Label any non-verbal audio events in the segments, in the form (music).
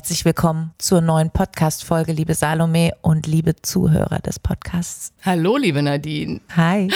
Herzlich willkommen zur neuen Podcast-Folge, liebe Salome und liebe Zuhörer des Podcasts. Hallo, liebe Nadine. Hi.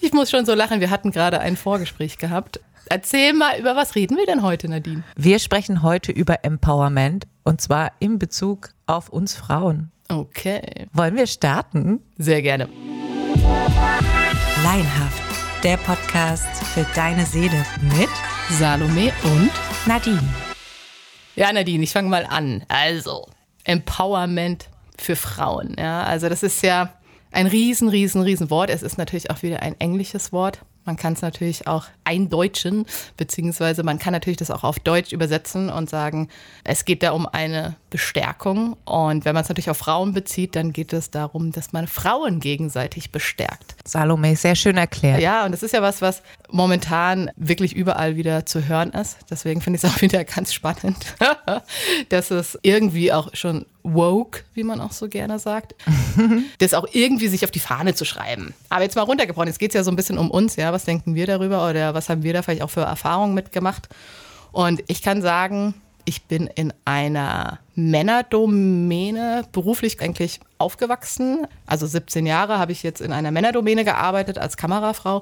Ich muss schon so lachen, wir hatten gerade ein Vorgespräch gehabt. Erzähl mal, über was reden wir denn heute, Nadine? Wir sprechen heute über Empowerment und zwar in Bezug auf uns Frauen. Okay. Wollen wir starten? Sehr gerne. Laienhaft, der Podcast für deine Seele mit Salome und Nadine. Ja, Nadine, ich fange mal an. Also, Empowerment für Frauen. Ja, also das ist ja ein riesen, riesen, riesen Wort. Es ist natürlich auch wieder ein englisches Wort. Man kann es natürlich auch eindeutschen, beziehungsweise man kann natürlich das auch auf Deutsch übersetzen und sagen, es geht da um eine Bestärkung. Und wenn man es natürlich auf Frauen bezieht, dann geht es darum, dass man Frauen gegenseitig bestärkt. Salome, sehr schön erklärt. Ja, und das ist ja was, was momentan wirklich überall wieder zu hören ist. Deswegen finde ich es auch (laughs) wieder ganz spannend, (laughs) dass es irgendwie auch schon woke, wie man auch so gerne sagt, (laughs) das auch irgendwie sich auf die Fahne zu schreiben. Aber jetzt mal runtergebrochen, jetzt geht es ja so ein bisschen um uns, ja, was denken wir darüber oder was haben wir da vielleicht auch für Erfahrungen mitgemacht? Und ich kann sagen, ich bin in einer Männerdomäne beruflich eigentlich aufgewachsen. Also 17 Jahre habe ich jetzt in einer Männerdomäne gearbeitet als Kamerafrau.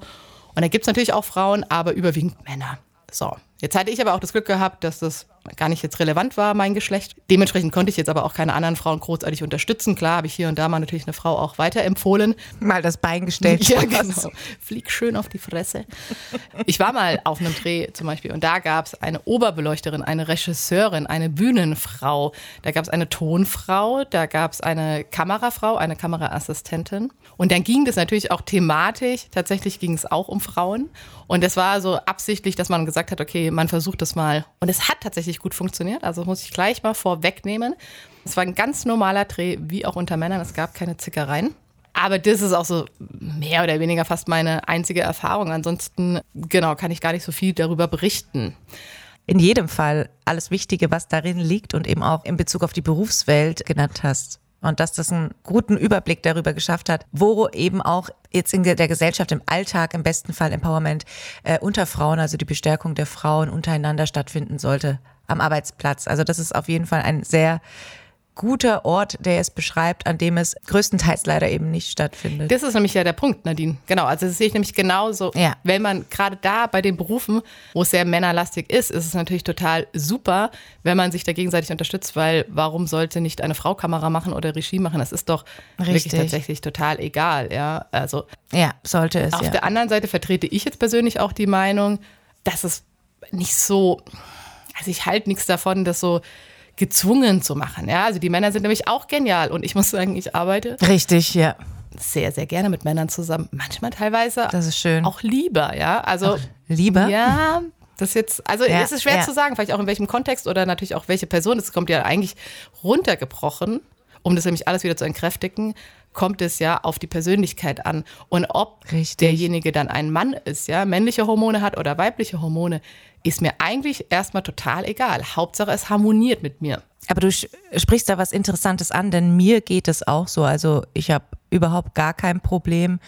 Und da gibt es natürlich auch Frauen, aber überwiegend Männer. So, jetzt hatte ich aber auch das Glück gehabt, dass das gar nicht jetzt relevant war, mein Geschlecht. Dementsprechend konnte ich jetzt aber auch keine anderen Frauen großartig unterstützen. Klar habe ich hier und da mal natürlich eine Frau auch weiterempfohlen. Mal das Bein gestellt. (laughs) Ja, genau. Flieg schön auf die Fresse. Ich war mal auf einem Dreh zum Beispiel und da gab es eine Oberbeleuchterin, eine Regisseurin, eine Bühnenfrau, da gab es eine Tonfrau, da gab es eine Kamerafrau, eine Kameraassistentin. Und dann ging das natürlich auch thematisch, tatsächlich ging es auch um Frauen. Und das war so absichtlich, dass man gesagt hat, okay, man versucht das mal. Und es hat tatsächlich gut funktioniert. Also muss ich gleich mal vorwegnehmen. Es war ein ganz normaler Dreh, wie auch unter Männern. Es gab keine Zickereien. Aber das ist auch so mehr oder weniger fast meine einzige Erfahrung. Ansonsten, genau, kann ich gar nicht so viel darüber berichten. In jedem Fall alles Wichtige, was darin liegt und eben auch in Bezug auf die Berufswelt genannt hast und dass das einen guten Überblick darüber geschafft hat, wo eben auch jetzt in der Gesellschaft im Alltag im besten Fall Empowerment äh, unter Frauen, also die Bestärkung der Frauen untereinander stattfinden sollte am Arbeitsplatz. Also das ist auf jeden Fall ein sehr guter Ort, der es beschreibt, an dem es größtenteils leider eben nicht stattfindet. Das ist nämlich ja der Punkt, Nadine. Genau, also das sehe ich nämlich genauso. Ja. Wenn man gerade da bei den Berufen, wo es sehr männerlastig ist, ist es natürlich total super, wenn man sich da gegenseitig unterstützt, weil warum sollte nicht eine Frau Kamera machen oder Regie machen? Das ist doch Richtig. wirklich tatsächlich total egal. Ja, also ja, sollte es. auf ja. der anderen Seite vertrete ich jetzt persönlich auch die Meinung, dass es nicht so, also ich halte nichts davon, dass so gezwungen zu machen. Ja, also die Männer sind nämlich auch genial und ich muss sagen, ich arbeite Richtig, ja. sehr, sehr gerne mit Männern zusammen. Manchmal teilweise Das ist schön. auch lieber, ja. Also Lieber? ja, das ist jetzt, also Ja, es ist schwer ja. zu sagen, vielleicht auch in welchem Kontext oder natürlich auch welche Person. Es kommt ja eigentlich runtergebrochen, um das nämlich alles wieder zu entkräftigen, kommt es ja auf die Persönlichkeit an. Und ob Richtig. derjenige dann ein Mann ist, ja, männliche Hormone hat oder weibliche Hormone, ist mir eigentlich erstmal total egal. Hauptsache, es harmoniert mit mir. Aber du sprichst da was Interessantes an, denn mir geht es auch so. Also ich habe überhaupt gar kein Problem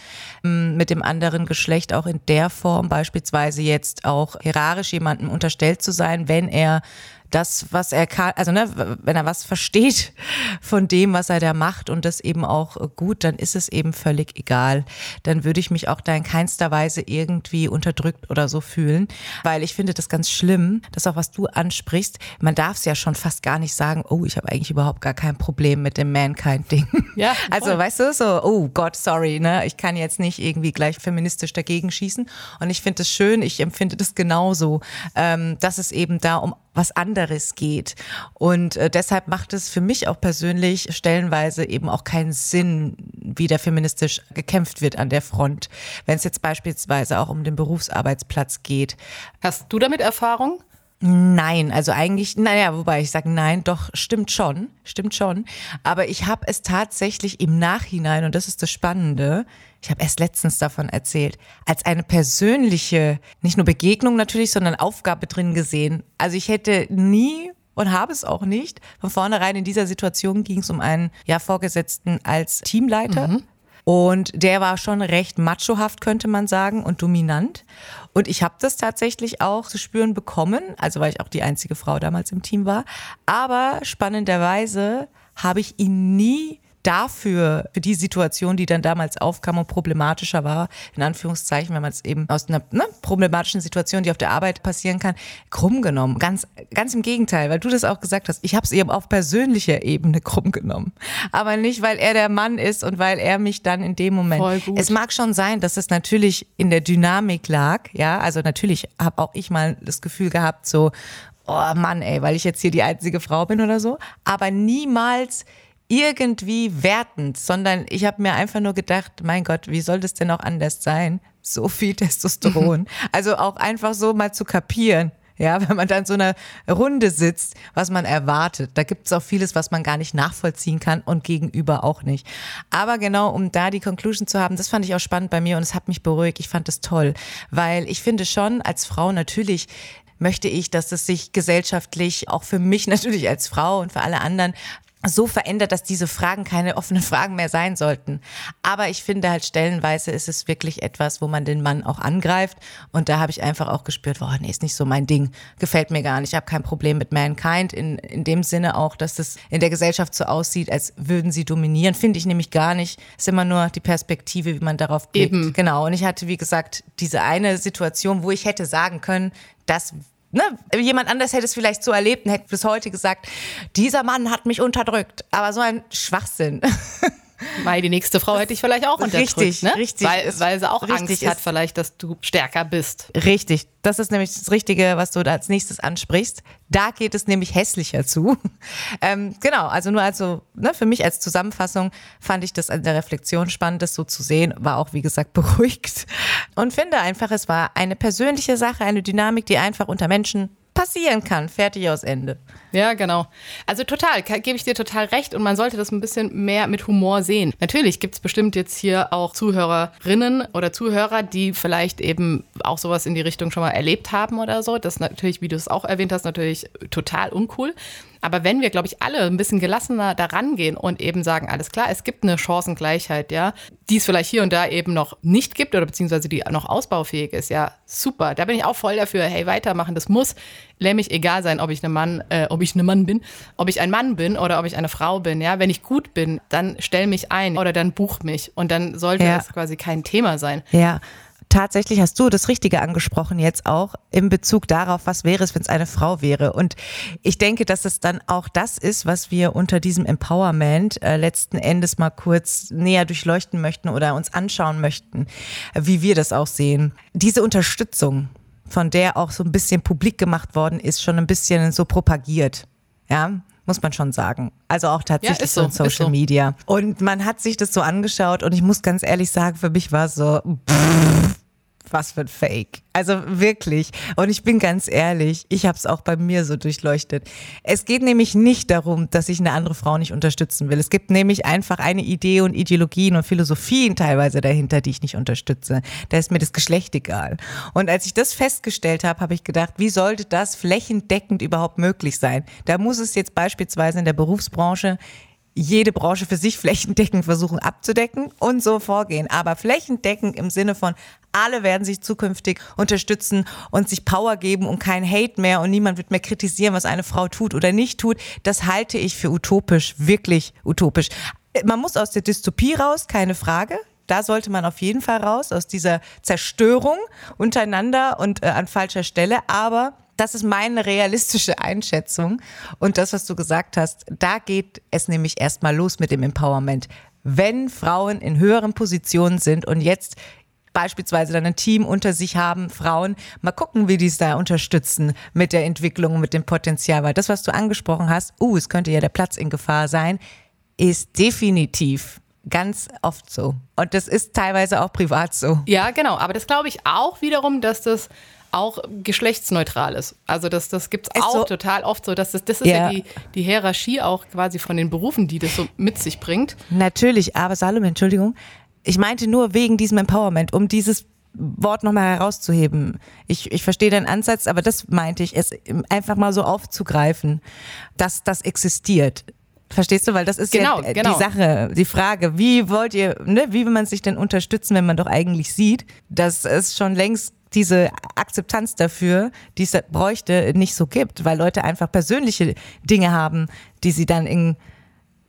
m, mit dem anderen Geschlecht, auch in der Form beispielsweise jetzt auch hierarchisch jemandem unterstellt zu sein, wenn er das, was er kann, also ne, wenn er was versteht von dem, was er da macht und das eben auch gut, dann ist es eben völlig egal. Dann würde ich mich auch da in keinster Weise irgendwie unterdrückt oder so fühlen, weil ich finde das ganz schlimm, dass auch was du ansprichst, man darf es ja schon fast gar nicht sagen, oh, ich habe eigentlich überhaupt gar kein Problem mit dem Mankind-Ding. Ja, (laughs) Also, weißt du, so, oh Gott, sorry, ne, ich kann jetzt nicht irgendwie gleich feministisch dagegen schießen. Und ich finde es schön, ich empfinde das genauso, ähm, dass es eben da um was anderes geht. Und äh, deshalb macht es für mich auch persönlich stellenweise eben auch keinen Sinn, wie da feministisch gekämpft wird an der Front, wenn es jetzt beispielsweise auch um den Berufsarbeitsplatz geht. Hast du damit Erfahrung? Nein, also eigentlich, naja, wobei ich sage nein, doch, stimmt schon, stimmt schon. Aber ich habe es tatsächlich im Nachhinein, und das ist das Spannende, ich habe erst letztens davon erzählt, als eine persönliche, nicht nur Begegnung natürlich, sondern Aufgabe drin gesehen. Also ich hätte nie und habe es auch nicht. Von vornherein in dieser Situation ging es um einen ja, Vorgesetzten als Teamleiter. Und der war schon recht machohaft, könnte man sagen, und dominant. Und ich habe das tatsächlich auch zu spüren bekommen, also weil ich auch die einzige Frau damals im Team war. Aber spannenderweise habe ich ihn nie dafür, für die Situation, die dann damals aufkam und problematischer war, in Anführungszeichen, wenn man es eben aus einer ne, problematischen Situation, die auf der Arbeit passieren kann, krumm genommen. Ganz, ganz im Gegenteil, weil du das auch gesagt hast. Ich habe es eben auf persönlicher Ebene krumm genommen. Aber nicht, weil er der Mann ist und weil er mich dann in dem Moment. Voll gut. Es mag schon sein, dass es natürlich in der Dynamik lag. Ja, also natürlich habe auch ich mal das Gefühl gehabt, so, oh Mann, ey, weil ich jetzt hier die einzige Frau bin oder so. Aber niemals irgendwie wertend, sondern ich habe mir einfach nur gedacht, mein Gott, wie soll das denn auch anders sein? So viel (laughs) Testosteron. (laughs) also auch einfach so mal zu kapieren. Ja, wenn man dann so einer Runde sitzt, was man erwartet. Da gibt es auch vieles, was man gar nicht nachvollziehen kann und gegenüber auch nicht. Aber genau, um da die Conclusion zu haben, das fand ich auch spannend bei mir und es hat mich beruhigt. Ich fand es toll, weil ich finde schon als Frau natürlich möchte ich, dass es sich gesellschaftlich auch für mich (laughs) natürlich als Frau und für alle anderen so verändert, dass diese Fragen keine offenen Fragen mehr sein sollten. Aber ich finde halt stellenweise ist es wirklich etwas, wo man den Mann auch angreift. Und da habe ich einfach auch gespürt, boah, nee, ist nicht so mein Ding. Gefällt mir gar nicht. Ich habe kein Problem mit Mankind. In, in dem Sinne auch, dass es in der Gesellschaft so aussieht, als würden sie dominieren. Finde ich nämlich gar nicht. Ist immer nur die Perspektive, wie man darauf blickt. Eben. Genau. Und ich hatte, wie gesagt, diese eine Situation, wo ich hätte sagen können, das ne, jemand anders hätte es vielleicht so erlebt und hätte bis heute gesagt, dieser Mann hat mich unterdrückt. Aber so ein Schwachsinn. (laughs) Weil die nächste Frau hätte ich vielleicht auch unterdrückt. Richtig, ne? richtig. Weil, weil sie auch Angst hat vielleicht, dass du stärker bist. Richtig. Das ist nämlich das Richtige, was du da als nächstes ansprichst. Da geht es nämlich hässlicher zu. (laughs) Ähm, genau, also nur also ne, für mich als Zusammenfassung fand ich das an der Reflexion spannend, das so zu sehen. War auch, wie gesagt, (laughs) beruhigt. Und finde einfach, es war eine persönliche Sache, eine Dynamik, die einfach unter Menschen passieren kann. Fertig aus Ende. Ja, genau. Also total, gebe ich dir total recht und man sollte das ein bisschen mehr mit Humor sehen. Natürlich gibt es bestimmt jetzt hier auch Zuhörerinnen oder Zuhörer, die vielleicht eben auch sowas in die Richtung schon mal erlebt haben oder so. Das ist natürlich, wie du es auch erwähnt hast, natürlich total uncool. Aber wenn wir, glaube ich, alle ein bisschen gelassener daran gehen und eben sagen, alles klar, es gibt eine Chancengleichheit, ja, die es vielleicht hier und da eben noch nicht gibt oder beziehungsweise die noch ausbaufähig ist, ja, super. Da bin ich auch voll dafür, hey, weitermachen. Das muss nämlich egal sein, ob ich ein Mann, äh, ob ich ein Mann bin, ob ich ein Mann bin oder ob ich eine Frau bin, ja. Wenn ich gut bin, dann stell mich ein oder dann buch mich und dann sollte ja. das quasi kein Thema sein. Ja tatsächlich hast du das Richtige angesprochen jetzt auch in Bezug darauf, was wäre es, wenn es eine Frau wäre. Und ich denke, dass es dann auch das ist, was wir unter diesem Empowerment äh, letzten Endes mal kurz näher durchleuchten möchten oder uns anschauen möchten, wie wir das auch sehen. Diese Unterstützung, von der auch so ein bisschen publik gemacht worden ist, schon ein bisschen so propagiert. Ja, muss man schon sagen. Also auch tatsächlich ja, so, so in Social so. Media. Und man hat sich das so angeschaut und ich muss ganz ehrlich sagen, für mich war es so, pff, was für ein Fake. Also wirklich. Und ich bin ganz ehrlich, ich habe es auch bei mir so durchleuchtet. Es geht nämlich nicht darum, dass ich eine andere Frau nicht unterstützen will. Es gibt nämlich einfach eine Idee und Ideologien und Philosophien teilweise dahinter, die ich nicht unterstütze. Da ist mir das Geschlecht egal. Und als ich das festgestellt habe, habe ich gedacht, wie sollte das flächendeckend überhaupt möglich sein? Da muss es jetzt beispielsweise in der Berufsbranche jede Branche für sich flächendeckend versuchen abzudecken und so vorgehen. Aber flächendeckend im Sinne von, alle werden sich zukünftig unterstützen und sich Power geben und kein Hate mehr und niemand wird mehr kritisieren, was eine Frau tut oder nicht tut. Das halte ich für utopisch, wirklich utopisch. Man muss aus der Dystopie raus, keine Frage. Da sollte man auf jeden Fall raus, aus dieser Zerstörung untereinander und äh, an falscher Stelle. Aber das ist meine realistische Einschätzung. Und das, was du gesagt hast, da geht es nämlich erstmal los mit dem Empowerment. Wenn Frauen in höheren Positionen sind und jetzt beispielsweise dann ein Team unter sich haben, Frauen, mal gucken, wie die es da unterstützen mit der Entwicklung mit dem Potenzial. Weil das, was du angesprochen hast, uh, es könnte ja der Platz in Gefahr sein, ist definitiv ganz oft so. Und das ist teilweise auch privat so. Ja, genau. Aber das glaube ich auch wiederum, dass das auch geschlechtsneutral ist. Also das, das gibt es auch so, total oft so. Dass das, das ist ja, ja die, die Hierarchie auch quasi von den Berufen, die das so mit sich bringt. Natürlich, aber Salome, Entschuldigung, ich meinte nur wegen diesem Empowerment, um dieses Wort nochmal herauszuheben. Ich, ich verstehe deinen Ansatz, aber das meinte ich, es einfach mal so aufzugreifen, dass das existiert. Verstehst du? Weil das ist genau, ja genau. die Sache, die Frage, wie wollt ihr, ne, wie will man sich denn unterstützen, wenn man doch eigentlich sieht, dass es schon längst diese Akzeptanz dafür, die es bräuchte, nicht so gibt, weil Leute einfach persönliche Dinge haben, die sie dann in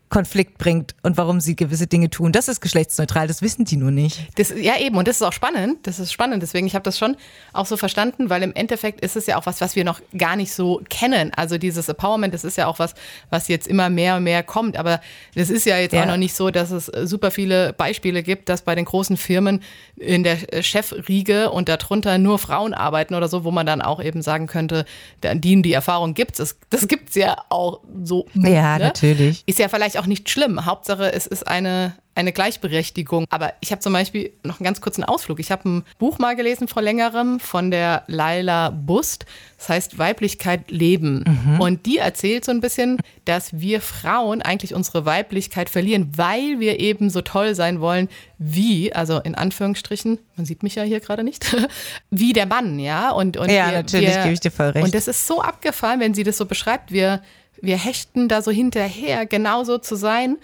Konflikt bringt und warum sie gewisse Dinge tun. Das ist geschlechtsneutral, das wissen die nur nicht. Das, ja, eben, und das ist auch spannend. Das ist spannend. Deswegen, ich habe das schon auch so verstanden, weil im Endeffekt ist es ja auch was, was wir noch gar nicht so kennen. Also dieses Empowerment, das ist ja auch was, was jetzt immer mehr und mehr kommt. Aber das ist ja jetzt ja. auch noch nicht so, dass es super viele Beispiele gibt, dass bei den großen Firmen in der Chefriege und darunter nur Frauen arbeiten oder so, wo man dann auch eben sagen könnte, die, die Erfahrung gibt es. Das gibt es ja auch so. Ja, ne? natürlich. Ist ja vielleicht auch nicht schlimm. Hauptsache, es ist eine, eine Gleichberechtigung. Aber ich habe zum Beispiel noch einen ganz kurzen Ausflug. Ich habe ein Buch mal gelesen vor längerem von der Laila Bust. Das heißt Weiblichkeit leben. Mhm. Und die erzählt so ein bisschen, dass wir Frauen eigentlich unsere Weiblichkeit verlieren, weil wir eben so toll sein wollen wie, also in Anführungsstrichen, man sieht mich ja hier gerade nicht, (laughs) wie der Mann, ja. Und, und ja, wir, natürlich, gebe ich dir voll recht. Und das ist so abgefallen, wenn sie das so beschreibt. Wir wir hechten da so hinterher, genauso zu sein.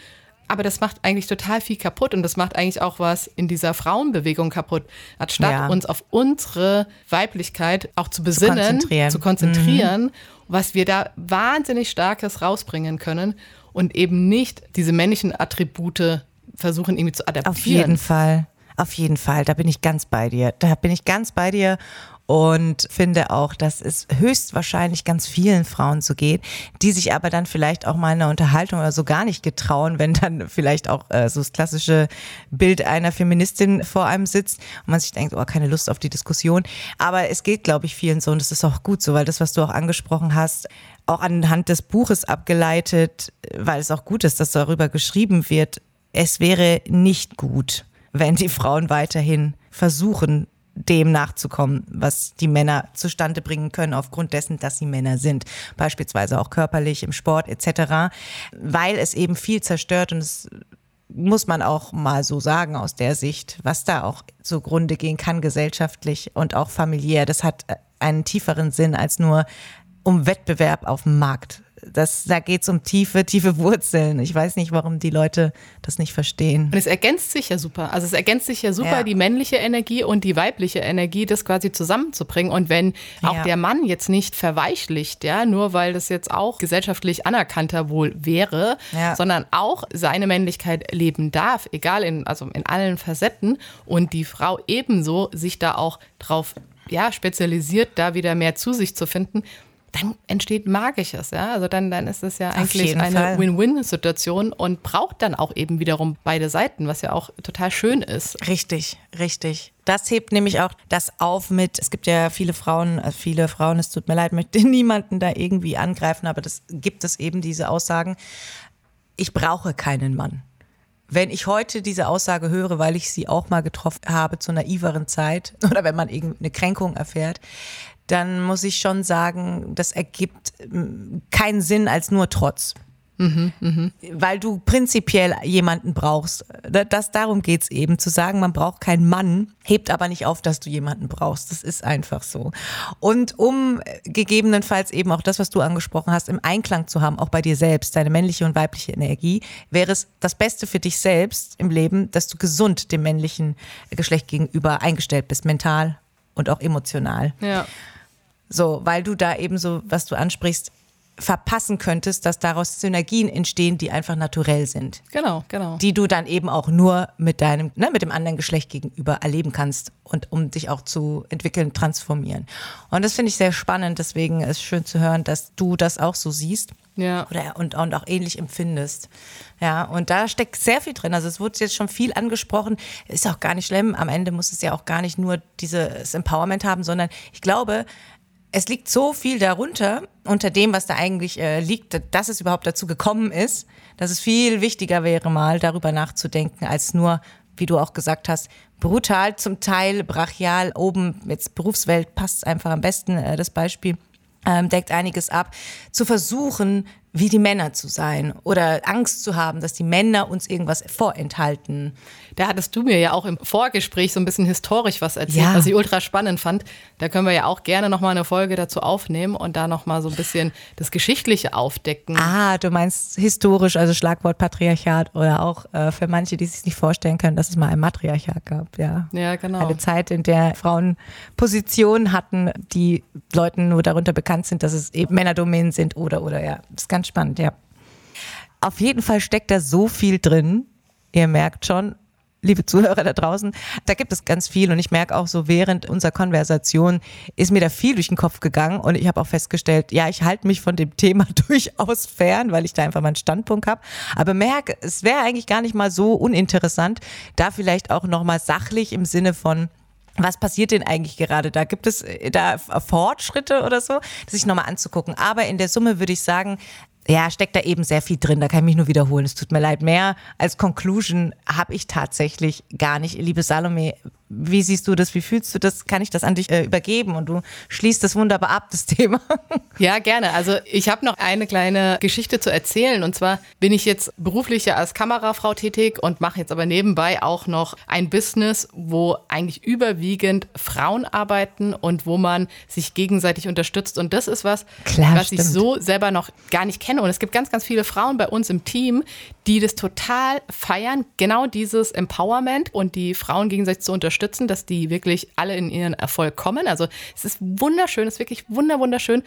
Aber das macht eigentlich total viel kaputt und das macht eigentlich auch was in dieser Frauenbewegung kaputt. Anstatt ja. uns auf unsere Weiblichkeit auch zu besinnen, zu konzentrieren, zu konzentrieren mhm. was wir da wahnsinnig Starkes rausbringen können und eben nicht diese männlichen Attribute versuchen irgendwie zu adaptieren. Auf jeden Fall. Auf jeden Fall, da bin ich ganz bei dir. Da bin ich ganz bei dir und finde auch, dass es höchstwahrscheinlich ganz vielen Frauen so geht, die sich aber dann vielleicht auch mal in einer Unterhaltung oder so gar nicht getrauen, wenn dann vielleicht auch äh, so das klassische Bild einer Feministin vor einem sitzt und man sich denkt, oh, keine Lust auf die Diskussion. Aber es geht, glaube ich, vielen so und das ist auch gut so, weil das, was du auch angesprochen hast, auch anhand des Buches abgeleitet, weil es auch gut ist, dass darüber geschrieben wird, es wäre nicht gut, wenn die Frauen weiterhin versuchen, dem nachzukommen, was die Männer zustande bringen können aufgrund dessen, dass sie Männer sind, beispielsweise auch körperlich im Sport etc., weil es eben viel zerstört und es muss man auch mal so sagen aus der Sicht, was da auch zugrunde gehen kann gesellschaftlich und auch familiär. Das hat einen tieferen Sinn als nur um Wettbewerb auf dem Markt das, da geht es um tiefe, tiefe Wurzeln. Ich weiß nicht, warum die Leute das nicht verstehen. Und es ergänzt sich ja super. Also es ergänzt sich ja super, ja. die männliche Energie und die weibliche Energie, das quasi zusammenzubringen. Und wenn auch ja. der Mann jetzt nicht verweichlicht, ja, nur weil das jetzt auch gesellschaftlich anerkannter wohl wäre, ja. sondern auch seine Männlichkeit leben darf, egal in, also in allen Facetten, und die Frau ebenso sich da auch drauf ja, spezialisiert, da wieder mehr zu sich zu finden, dann entsteht Magisches, ja. Also dann, dann ist es ja eigentlich eine Win-Win-Situation und braucht dann auch eben wiederum beide Seiten, was ja auch total schön ist. Richtig, richtig. Das hebt nämlich auch das auf mit, es gibt ja viele Frauen, also viele Frauen, es tut mir leid, möchte (laughs) niemanden da irgendwie angreifen, aber das gibt es eben diese Aussagen. Ich brauche keinen Mann. Wenn ich heute diese Aussage höre, weil ich sie auch mal getroffen habe zu naiveren Zeit (laughs) oder wenn man irgendeine Kränkung erfährt, dann muss ich schon sagen, das ergibt mm, keinen Sinn als nur Trotz. Mhm, mh. Weil du prinzipiell jemanden brauchst. Das, darum geht's eben, zu sagen, man braucht keinen Mann, hebt aber nicht auf, dass du jemanden brauchst. Das ist einfach so. Und um gegebenenfalls eben auch das, was du angesprochen hast, im Einklang zu haben, auch bei dir selbst, deine männliche und weibliche Energie, wäre es das Beste für dich selbst im Leben, dass du gesund dem männlichen Geschlecht gegenüber eingestellt bist, mental und auch emotional. Ja. So, weil du da eben so, was du ansprichst, verpassen könntest, dass daraus Synergien entstehen, die einfach naturell sind. Genau, genau. Die du dann eben auch nur mit deinem, ne, mit dem anderen Geschlecht gegenüber erleben kannst und um dich auch zu entwickeln, transformieren. Und das finde ich sehr spannend, deswegen ist es schön zu hören, dass du das auch so siehst. Ja. Oder, und, und auch ähnlich empfindest. Ja, und da steckt sehr viel drin. Also es wurde jetzt schon viel angesprochen. Ist auch gar nicht schlimm. Am Ende muss es ja auch gar nicht nur dieses Empowerment haben, sondern ich glaube, es liegt so viel darunter, unter dem, was da eigentlich äh, liegt, dass es überhaupt dazu gekommen ist, dass es viel wichtiger wäre, mal darüber nachzudenken, als nur, wie du auch gesagt hast, brutal, zum Teil brachial, oben, jetzt Berufswelt passt einfach am besten, äh, das Beispiel, ähm, deckt einiges ab, zu versuchen, wie die Männer zu sein oder Angst zu haben, dass die Männer uns irgendwas vorenthalten. Da hattest du mir ja auch im Vorgespräch so ein bisschen historisch was erzählt, ja. was ich ultra spannend fand. Da können wir ja auch gerne nochmal eine Folge dazu aufnehmen und da nochmal so ein bisschen das Geschichtliche aufdecken. Ah, du meinst historisch, also Schlagwort Patriarchat oder auch äh, für manche, die sich nicht vorstellen können, dass es mal ein Matriarchat gab. Ja, ja genau. Eine Zeit, in der Frauen Positionen hatten, die Leuten nur darunter bekannt sind, dass es eben Männerdomänen sind oder, oder, ja. Das ist ganz spannend, ja. Auf jeden Fall steckt da so viel drin. Ihr merkt schon, liebe Zuhörer da draußen, da gibt es ganz viel und ich merke auch so während unserer Konversation ist mir da viel durch den Kopf gegangen und ich habe auch festgestellt, ja, ich halte mich von dem (laughs) Thema durchaus fern, weil ich da einfach meinen Standpunkt habe, aber merke, es wäre eigentlich gar nicht mal so uninteressant, da vielleicht auch nochmal sachlich im Sinne von was passiert denn eigentlich gerade da? Gibt es äh, da Fortschritte oder so, sich nochmal anzugucken? Aber in der Summe würde ich sagen, ja, steckt da eben sehr viel drin. Da kann ich mich nur wiederholen. Es tut mir leid. Mehr als Conclusion habe ich tatsächlich gar nicht. Liebe Salome, wie siehst du das? Wie fühlst du das? Kann ich das an dich äh, übergeben? Und du schließt das wunderbar ab, das (laughs) Thema. Ja, gerne. Also ich habe noch eine kleine Geschichte zu erzählen. Und zwar bin ich jetzt beruflich ja als Kamerafrau tätig und mache jetzt aber nebenbei auch noch ein Business, wo eigentlich überwiegend Frauen arbeiten und wo man sich gegenseitig unterstützt. Und das ist was, Klar, was stimmt. ich so selber noch gar nicht kenne. Und es gibt ganz, ganz viele Frauen bei uns im Team, die das total feiern. Genau dieses Empowerment und die Frauen gegenseitig zu unterstützen unterstützen, dass die wirklich alle in ihren Erfolg kommen. Also es ist wunderschön, es ist wirklich wunder, wunderschön.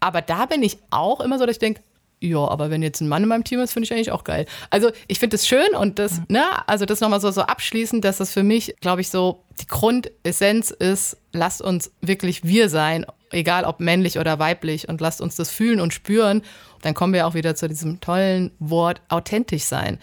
Aber da bin ich auch immer so, dass ich denke, ja, aber wenn jetzt ein Mann in meinem Team ist, finde ich eigentlich auch geil. Also ich finde es schön und das, mhm. ne, also das nochmal so, so abschließend, dass das für mich, glaube ich, so die Grundessenz ist, lasst uns wirklich wir sein, egal ob männlich oder weiblich und lasst uns das fühlen und spüren. Dann kommen wir auch wieder zu diesem tollen Wort authentisch sein.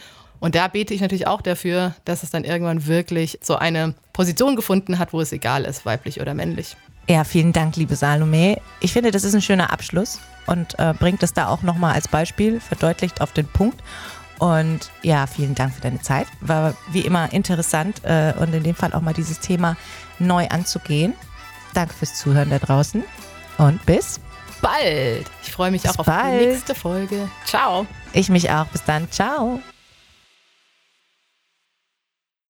Und da bete ich natürlich auch dafür, dass es dann irgendwann wirklich so eine Position gefunden hat, wo es egal ist, weiblich oder männlich. Ja, vielen Dank, liebe Salome. Ich finde, das ist ein schöner Abschluss und äh, bringt es da auch nochmal als Beispiel, verdeutlicht auf den Punkt. Und ja, vielen Dank für deine Zeit. War wie immer interessant äh, und in dem Fall auch mal dieses Thema neu anzugehen. Danke fürs Zuhören da draußen und bis bald. Ich freue mich bis auch auf bald. die nächste Folge. Ciao. Ich mich auch. Bis dann. Ciao.